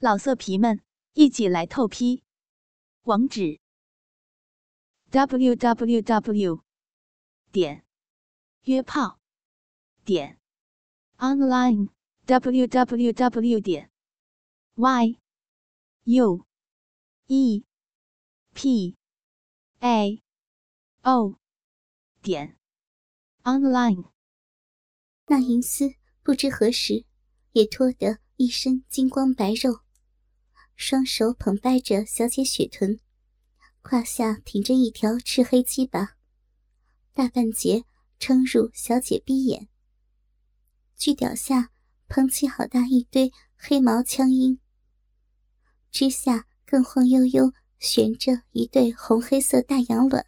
老色皮们，一起来透批！网址：w w w 点约炮点 online w w w 点 y u e p a o 点 online。那银丝不知何时也脱得一身金光白肉。双手捧掰着小姐雪臀，胯下挺着一条赤黑鸡巴，大半截撑入小姐逼眼。巨屌下捧起好大一堆黑毛枪缨，之下更晃悠悠悬着一对红黑色大羊卵。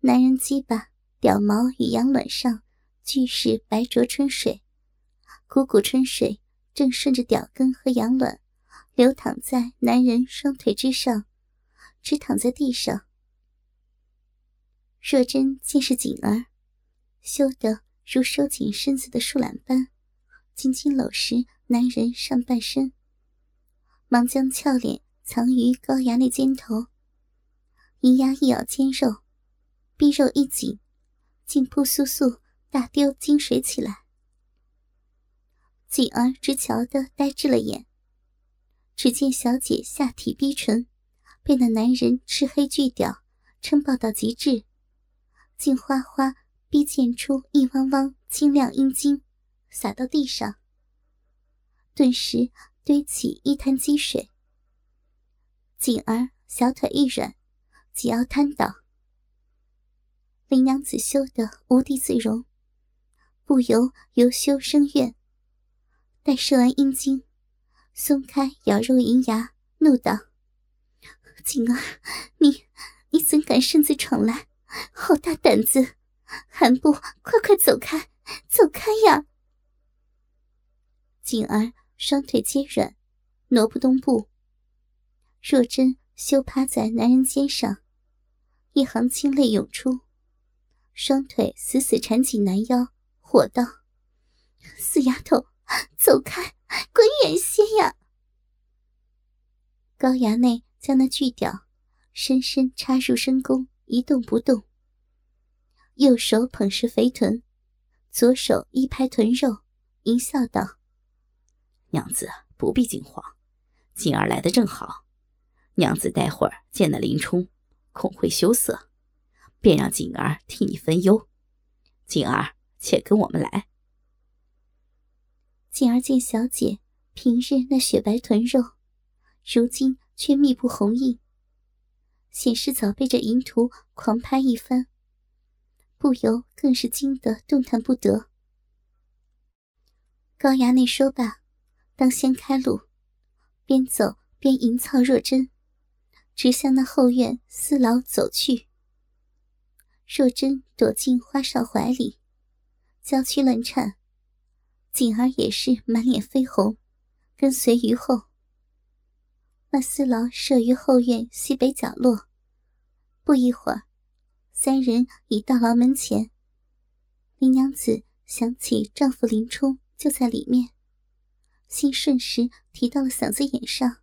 男人鸡巴屌毛与羊卵上俱是白浊春水，股股春水正顺着屌根和羊卵。流躺在男人双腿之上，直躺在地上。若真见是锦儿，羞得如收紧身子的树懒般，紧紧搂实男人上半身，忙将俏脸藏于高衙内肩头，银牙一咬肩肉，逼肉一紧，竟扑簌簌大丢金水起来。锦儿只瞧得呆滞了眼。只见小姐下体逼唇，被那男人赤黑巨屌撑爆到极致，竟哗哗逼溅出一汪汪清亮阴茎，洒到地上，顿时堆起一滩积水。锦儿小腿一软，即要瘫倒。林娘子羞得无地自容，不由由羞生怨，待射完阴茎。松开咬肉银牙，怒道：“锦儿，你你怎敢擅自闯来？好大胆子！韩不快快走开，走开呀！”锦儿双腿皆软，挪不动步。若真羞趴在男人肩上，一行清泪涌出，双腿死死缠紧男腰，火道：“死丫头，走开！”滚远些呀！高衙内将那巨屌深深插入深宫，一动不动。右手捧实肥臀，左手一拍臀肉，淫笑道：“娘子不必惊慌，锦儿来的正好。娘子待会儿见了林冲，恐会羞涩，便让锦儿替你分忧。锦儿，且跟我们来。”进而见小姐平日那雪白臀肉，如今却密布红印，显示早被这淫徒狂拍一番，不由更是惊得动弹不得。高衙内说罢，当先开路，边走边淫操若真，直向那后院私牢走去。若真躲进花少怀里，娇躯乱颤。锦儿也是满脸绯红，跟随于后。那私牢设于后院西北角落。不一会儿，三人已到牢门前。林娘子想起丈夫林冲就在里面，心瞬时提到了嗓子眼上。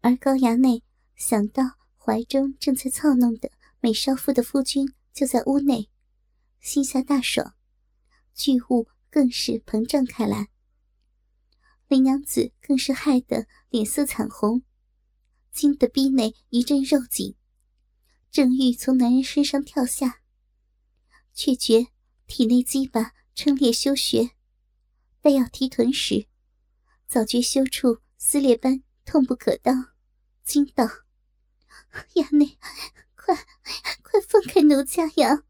而高衙内想到怀中正在操弄的美少妇的夫君就在屋内，心下大爽，巨物。更是膨胀开来，林娘子更是害得脸色惨红，惊得逼内一阵肉紧，正欲从男人身上跳下，却觉体内鸡巴撑裂休穴，待要提臀时，早觉羞处撕裂般痛不可当，惊道：“衙内，快快放开奴家呀！”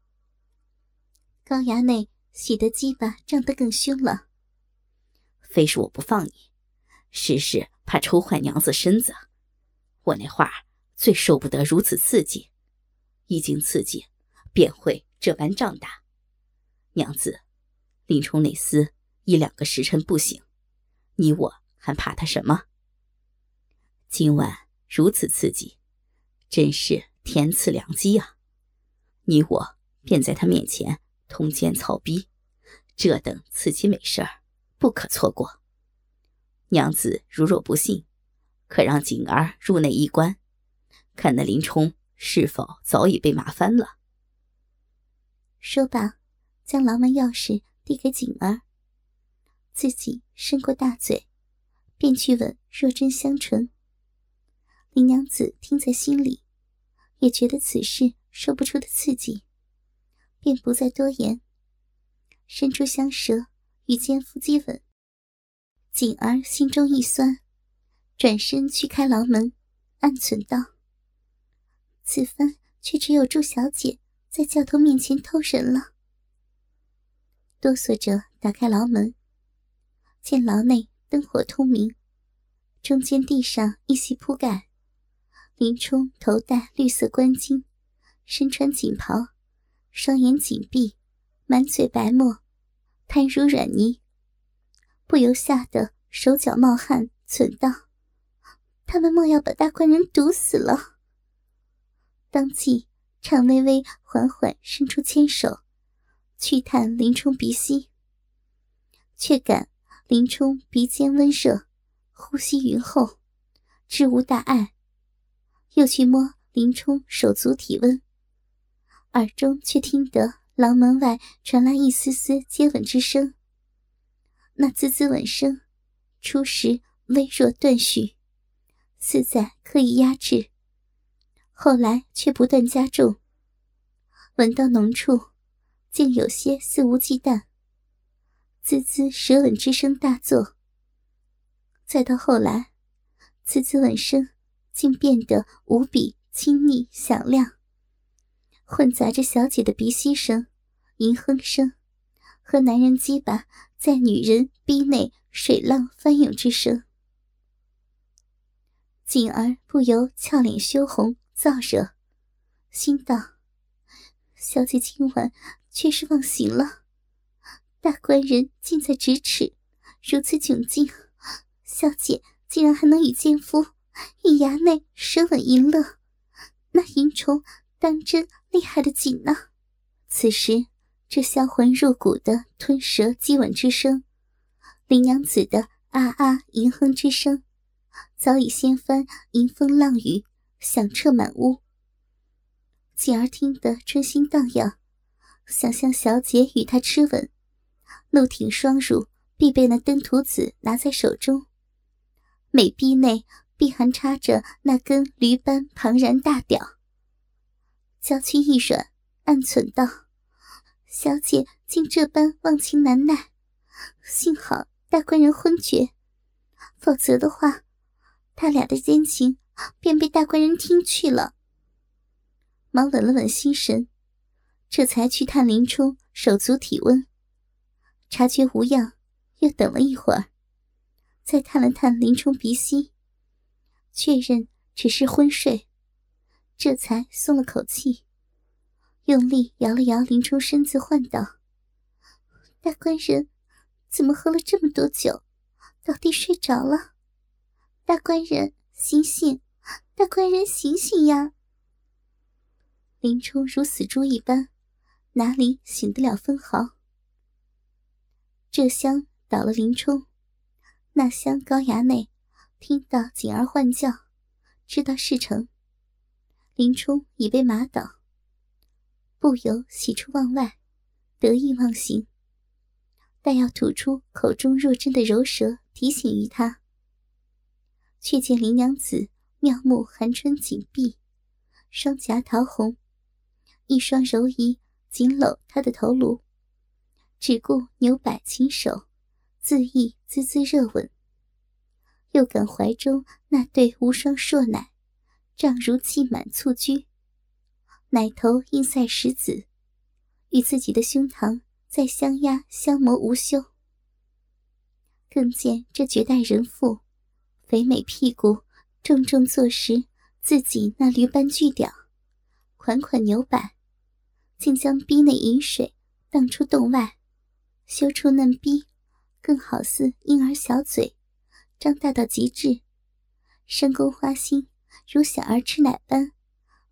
高衙内。喜得鸡巴胀得更凶了。非是我不放你，实是怕抽坏娘子身子。我那话最受不得如此刺激，一经刺激，便会这般胀大。娘子，林冲那厮一两个时辰不醒，你我还怕他什么？今晚如此刺激，真是天赐良机啊！你我便在他面前。通奸草逼，这等刺激美事儿不可错过。娘子如若不信，可让锦儿入内一观，看那林冲是否早已被骂翻了。说罢，将牢门钥匙递给锦儿，自己伸过大嘴，便去吻若真香唇。林娘子听在心里，也觉得此事说不出的刺激，便不再多言，伸出香舌与奸夫接吻。锦儿心中一酸，转身去开牢门，暗存道：“此番却只有祝小姐在教头面前偷人了。”哆嗦着打开牢门，见牢内灯火通明，中间地上一席铺盖，林冲头戴绿色冠巾，身穿锦袍，双眼紧闭，满嘴白沫，瘫如软泥。不由吓得手脚冒汗，忖道：“他们莫要把大官人毒死了。”当即颤巍巍、缓缓伸出牵手，去探林冲鼻息，却感林冲鼻尖温热，呼吸匀厚，知无大碍。又去摸林冲手足体温，耳中却听得牢门外传来一丝丝接吻之声。那滋滋吻声，初时微弱断续，似在刻意压制；后来却不断加重。吻到浓处，竟有些肆无忌惮。滋滋舌吻之声大作。再到后来，滋滋吻声竟变得无比亲昵响亮，混杂着小姐的鼻息声、吟哼声和男人鸡巴。在女人逼内水浪翻涌之声，锦儿不由俏脸羞红，燥热，心道：“小姐今晚却是忘形了。大官人近在咫尺，如此窘境，小姐竟然还能与奸夫与衙内舌吻淫乐，那淫虫当真厉害的紧呢。”此时。这销魂入骨的吞舌激吻之声，林娘子的啊啊吟哼之声，早已掀翻迎风浪雨，响彻满屋。继而听得春心荡漾，想象小姐与他吃吻，怒挺双乳，必被那登徒子拿在手中，美臂内必含插着那根驴般庞然大屌。娇躯一软，暗忖道。小姐竟这般忘情难耐，幸好大官人昏厥，否则的话，他俩的奸情便被大官人听去了。忙稳了稳心神，这才去探林冲手足体温，察觉无恙，又等了一会儿，再探了探林冲鼻息，确认只是昏睡，这才松了口气。用力摇了摇林冲身子，唤道：“大官人，怎么喝了这么多酒，倒地睡着了？大官人，醒醒！大官人，醒醒呀！”林冲如死猪一般，哪里醒得了分毫？这厢倒了林冲，那厢高衙内听到锦儿唤叫，知道事成。林冲已被马倒。不由喜出望外，得意忘形。但要吐出口中若真的柔舌提醒于他，却见林娘子妙目含春紧闭，双颊桃红，一双柔仪紧搂他的头颅，只顾扭摆轻手，恣意滋滋热吻。又感怀中那对无双硕奶，胀如气满蹴鞠。奶头硬塞石子，与自己的胸膛在相压相磨无休。更见这绝代人妇，肥美屁股重重坐实自己那驴般巨屌，款款扭摆，竟将逼内饮水荡出洞外，修出嫩逼，更好似婴儿小嘴，张大到极致，深宫花心如小儿吃奶般。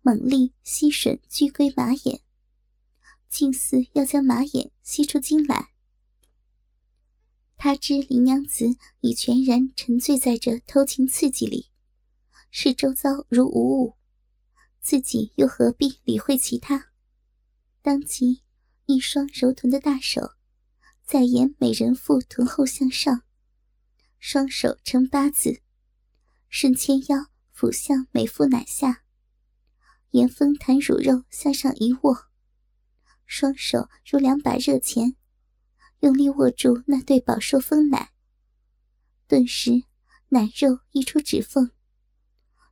猛力吸吮巨龟马眼，竟似要将马眼吸出精来。他知林娘子已全然沉醉在这偷情刺激里，视周遭如无物，自己又何必理会其他？当即，一双柔臀的大手，在沿美人腹臀后向上，双手成八字，顺牵腰抚向美妇奶下，沿丰弹乳肉向上一握，双手如两把热钳。用力握住那对饱受风奶，顿时奶肉溢出指缝，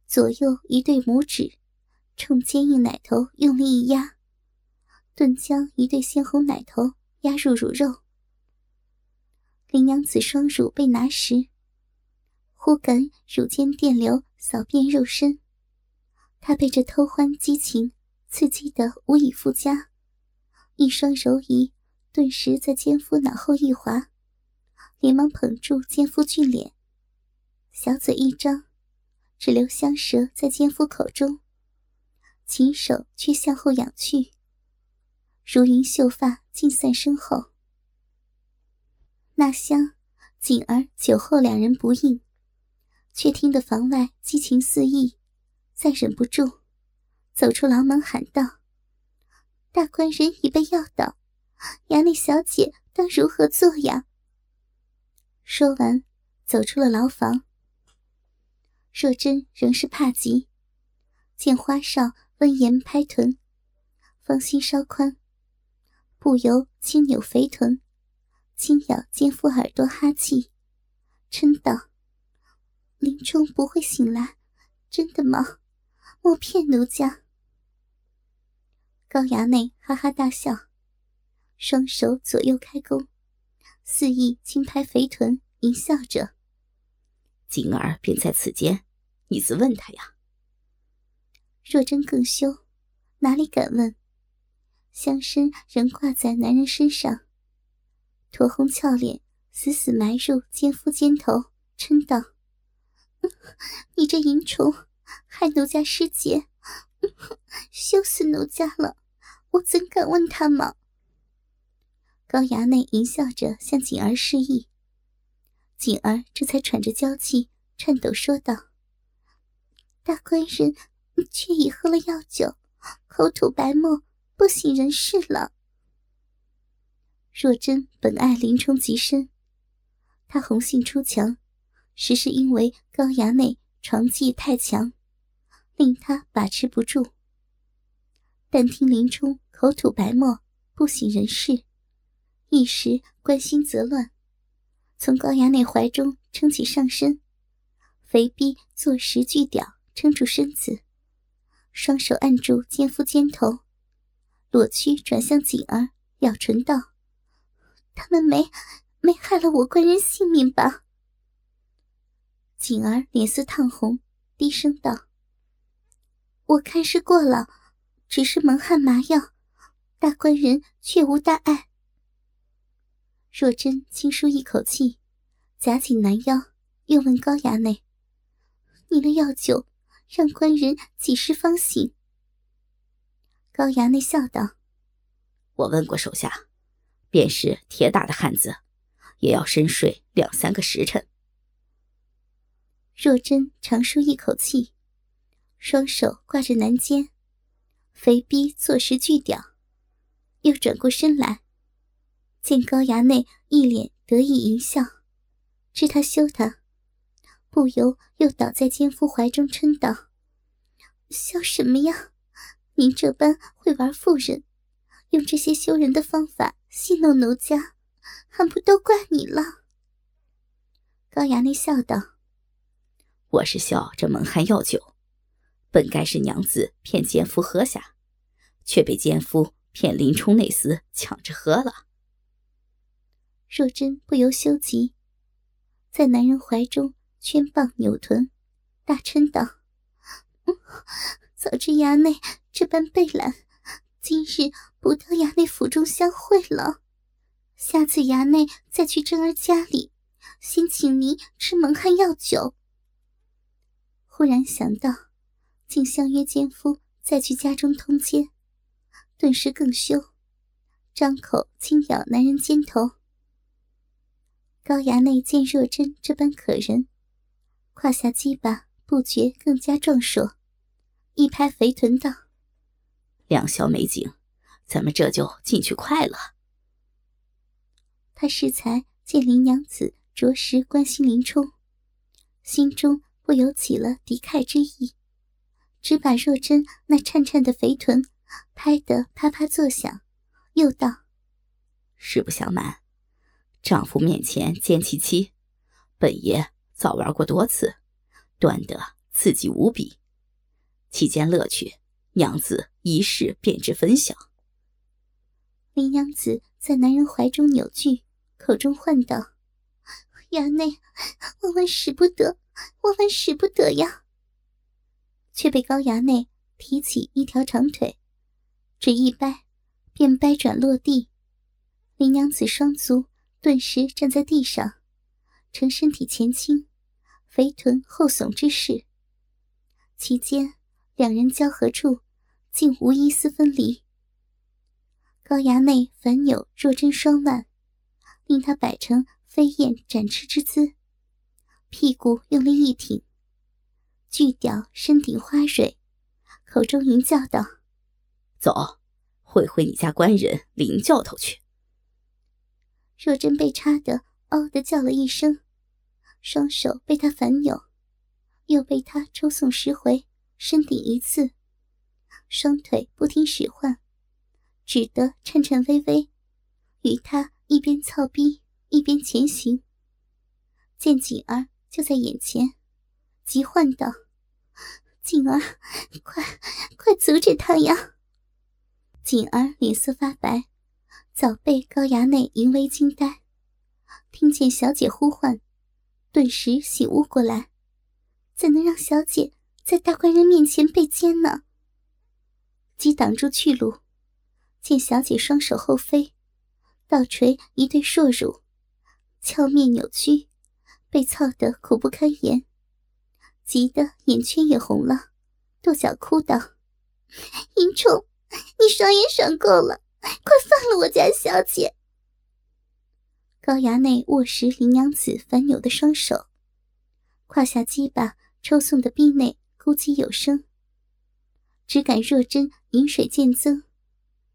左右一对拇指冲坚硬奶头用力一压，顿将一对鲜红奶头压入乳肉。林娘子双乳被拿时，忽感乳尖电流扫遍肉身，她被这偷欢激情刺激得无以复加，一双柔仪。顿时在奸夫脑后一滑，连忙捧住奸夫俊脸，小嘴一张，只留香舌在奸夫口中，琴手却向后仰去，如云秀发尽散身后。那厢锦儿酒后两人不应，却听得房外激情四溢，再忍不住，走出牢门喊道：“大官人已被要倒。”衙内小姐当如何做呀？说完，走出了牢房。若真仍是怕极，见花少温言拍臀，芳心稍宽，不由轻扭肥臀，轻咬奸夫耳朵哈气，嗔道：“林冲不会醒来，真的吗？莫骗奴家。”高衙内哈哈大笑。双手左右开弓，肆意轻拍肥臀，淫笑着。锦儿便在此间，你自问他呀。若真更羞，哪里敢问？香身仍挂在男人身上，酡红俏脸死死埋入奸夫肩头，嗔道：“你这淫虫，害奴家失节，羞死奴家了！我怎敢问他吗？”高衙内淫笑着向锦儿示意，锦儿这才喘着娇气，颤抖说道：“大官人却已喝了药酒，口吐白沫，不省人事了。”若真本爱林冲极深，他红杏出墙，实是因为高衙内床技太强，令他把持不住。但听林冲口吐白沫，不省人事。一时关心则乱，从高衙内怀中撑起上身，肥逼坐实巨屌撑住身子，双手按住奸夫肩头，裸躯转向锦儿，咬唇道：“他们没没害了我官人性命吧？”锦儿脸色烫红，低声道：“我看是过了，只是蒙汗麻药，大官人却无大碍。”若真轻舒一口气，夹紧男腰，又问高衙内：“你的药酒，让官人几时方醒？”高衙内笑道：“我问过手下，便是铁打的汉子，也要深睡两三个时辰。”若真长舒一口气，双手挂着男肩，肥逼坐实巨屌，又转过身来。见高衙内一脸得意淫笑，知他羞他，不由又倒在奸夫怀中嗔道：“笑什么呀？您这般会玩妇人，用这些羞人的方法戏弄奴家，还不都怪你了？”高衙内笑道：“我是笑这蒙汗药酒，本该是娘子骗奸夫喝下，却被奸夫骗林冲那厮抢着喝了。”若真不由羞极，在男人怀中圈棒扭臀，大嗔道：“早知衙内这般被懒，今日不到衙内府中相会了。下次衙内再去珍儿家里，先请您吃蒙汗药酒。”忽然想到，竟相约奸夫再去家中通奸，顿时更羞，张口轻咬男人肩头。高衙内见若真这般可人，胯下鸡巴不觉更加壮硕，一拍肥臀道：“两小美景，咱们这就进去快了。”他适才见林娘子着实关心林冲，心中不由起了敌忾之意，只把若真那颤颤的肥臀拍得啪啪作响，又道：“实不相瞒。”丈夫面前见其妻，本爷早玩过多次，端得刺激无比。其间乐趣，娘子一试便知分晓。林娘子在男人怀中扭曲，口中唤道：“衙内，万万使不得，万万使不得呀！”却被高衙内提起一条长腿，只一掰，便掰转落地。林娘子双足。顿时站在地上，呈身体前倾、肥臀后耸之势。其间两人交合处，竟无一丝分离。高衙内反扭若真双腕，令他摆成飞燕展翅之姿，屁股用力一挺，巨屌身顶花蕊，口中淫叫道：“走，会会你家官人林教头去。”若真被插得“嗷”的叫了一声，双手被他反扭，又被他抽送十回，身顶一次，双腿不听使唤，只得颤颤巍巍，与他一边操逼一边前行。见锦儿就在眼前，急唤道：“锦儿，快快阻止他呀！”锦儿脸色发白。早被高衙内淫威惊呆，听见小姐呼唤，顿时醒悟过来，怎能让小姐在大官人面前被奸呢？急挡住去路，见小姐双手后飞，倒垂一对硕乳，俏面扭曲，被操得苦不堪言，急得眼圈也红了，跺脚哭道：“淫虫，你爽也爽够了！”快放了我家小姐！高衙内握实林娘子反扭的双手，胯下鸡巴抽送的逼内咕叽有声。只感若真饮水渐增，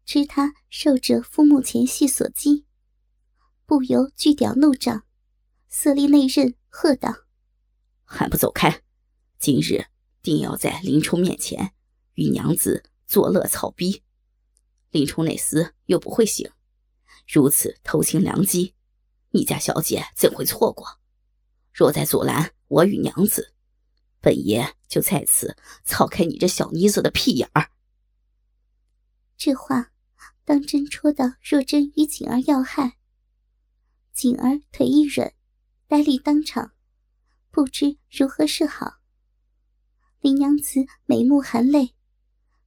知他受着夫目前戏所击，不由巨屌怒涨，色厉内荏，喝道：“还不走开！今日定要在林冲面前与娘子作乐草逼！”林冲那厮又不会醒，如此偷情良机，你家小姐怎会错过？若再阻拦我与娘子，本爷就在此操开你这小妮子的屁眼儿！这话当真戳到若真与锦儿要害。锦儿腿一软，呆立当场，不知如何是好。林娘子眉目含泪。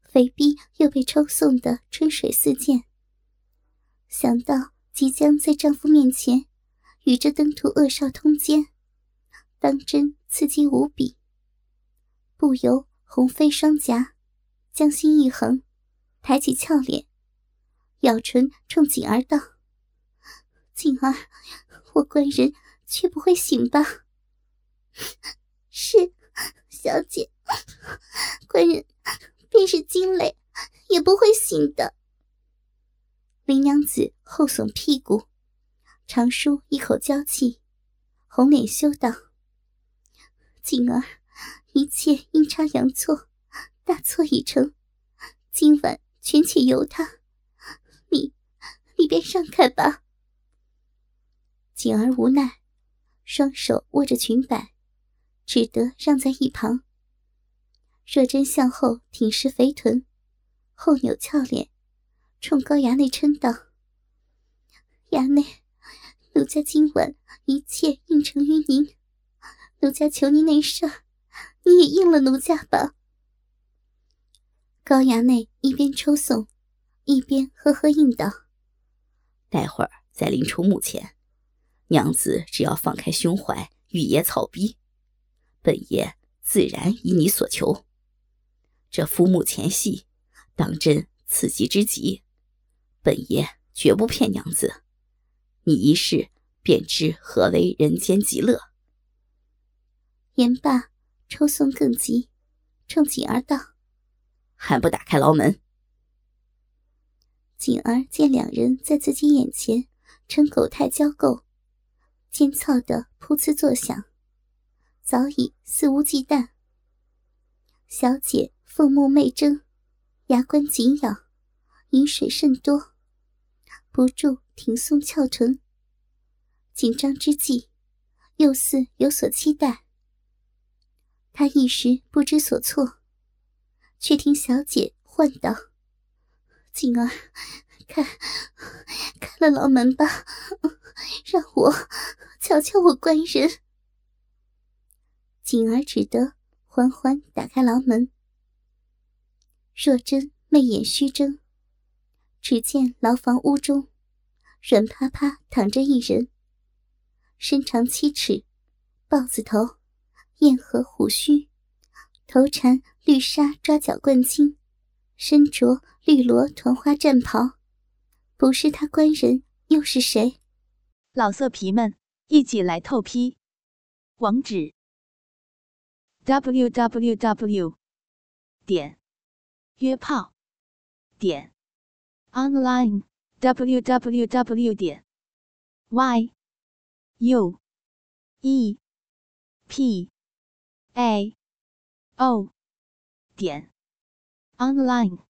肥逼又被抽送的春水似溅，想到即将在丈夫面前与这登徒恶少通奸，当真刺激无比，不由红飞双颊，将心一横，抬起俏脸，咬唇冲锦儿道：“锦儿，我官人却不会醒吧？”“ 是，小姐，官人。”便是惊雷，也不会醒的。林娘子后耸屁股，长舒一口娇气，红脸羞道：“锦儿，一切阴差阳错，大错已成，今晚全且由他。你，你便让开吧。”锦儿无奈，双手握着裙摆，只得让在一旁。若真向后挺实肥臀，后扭俏脸，冲高衙内嗔道：“衙内，奴家今晚一切应承于您，奴家求您那事，你也应了奴家吧。”高衙内一边抽送，一边呵呵应道：“待会儿在林冲墓前，娘子只要放开胸怀，与爷草逼，本爷自然依你所求。”这夫目前戏，当真刺激之极，本爷绝不骗娘子。你一试便知何为人间极乐。言罢，抽送更急，冲锦儿道：“还不打开牢门！”锦儿见两人在自己眼前呈狗态交媾，尖操的噗呲作响，早已肆无忌惮。小姐凤目媚睁，牙关紧咬，饮水甚多，不住挺耸翘臀。紧张之际，又似有所期待。他一时不知所措，却听小姐唤道：“静儿，开开了牢门吧，让我瞧瞧我官人。”锦儿只得缓缓打开牢门。若真媚眼虚睁，只见牢房屋中软趴趴躺着一人。身长七尺，豹子头，燕颌虎须，头缠绿纱抓脚冠巾，身着绿罗团花战袍，不是他官人又是谁？老色皮们，一起来透批！网址：w w w 点约炮点 online w w w 点 y。U E P A O 点 online。